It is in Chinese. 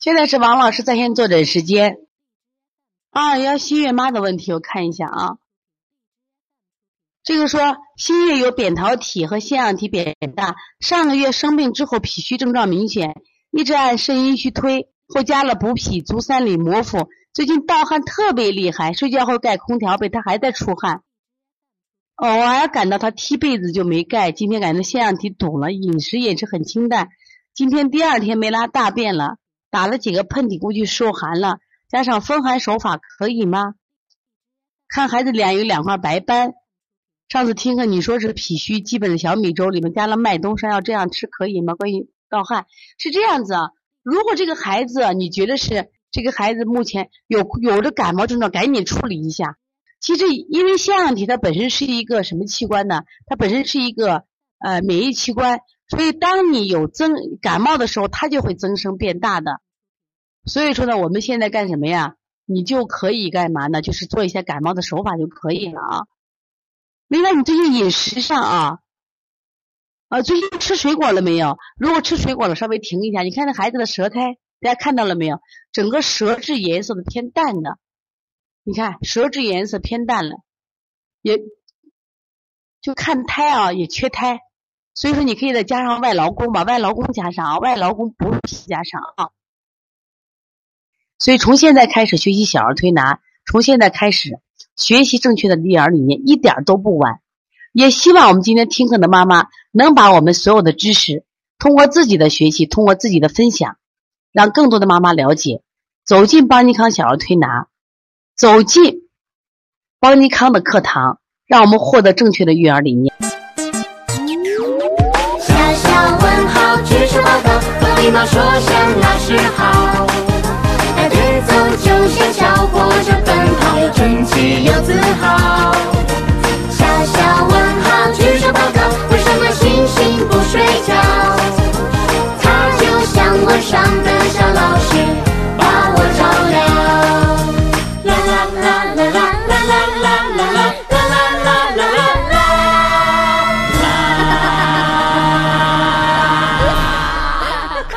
现在是王老师在线坐诊时间。二幺新月妈的问题，我看一下啊。这个说新月有扁桃体和腺样体扁大，上个月生病之后脾虚症状明显，一直按肾阴虚推，后加了补脾足三里摩腹，最近盗汗特别厉害，睡觉后盖空调被他还在出汗，偶尔感到他踢被子就没盖，今天感觉腺样体堵了，饮食也是很清淡，今天第二天没拉大便了。打了几个喷嚏，估计受寒了，加上风寒手法可以吗？看孩子脸有两块白斑，上次听课你说是脾虚，基本的小米粥里面加了麦冬山药，这样吃可以吗？关于盗汗是这样子啊，如果这个孩子你觉得是这个孩子目前有有着感冒症状，赶紧处理一下。其实因为腺样体它本身是一个什么器官呢？它本身是一个呃免疫器官。所以，当你有增感冒的时候，它就会增生变大的。所以说呢，我们现在干什么呀？你就可以干嘛呢？就是做一些感冒的手法就可以了啊。另外，你最近饮食上啊，啊，最近吃水果了没有？如果吃水果了，稍微停一下。你看那孩子的舌苔，大家看到了没有？整个舌质颜色的偏淡的。你看舌质颜色偏淡了，也就看胎啊，也缺胎。所以说，你可以再加上外劳工，把外劳工加上啊，外劳工不是加上啊。所以从现在开始学习小儿推拿，从现在开始学习正确的育儿理念，一点都不晚。也希望我们今天听课的妈妈能把我们所有的知识，通过自己的学习，通过自己的分享，让更多的妈妈了解，走进邦尼康小儿推拿，走进邦尼康的课堂，让我们获得正确的育儿理念。貌说声老师好，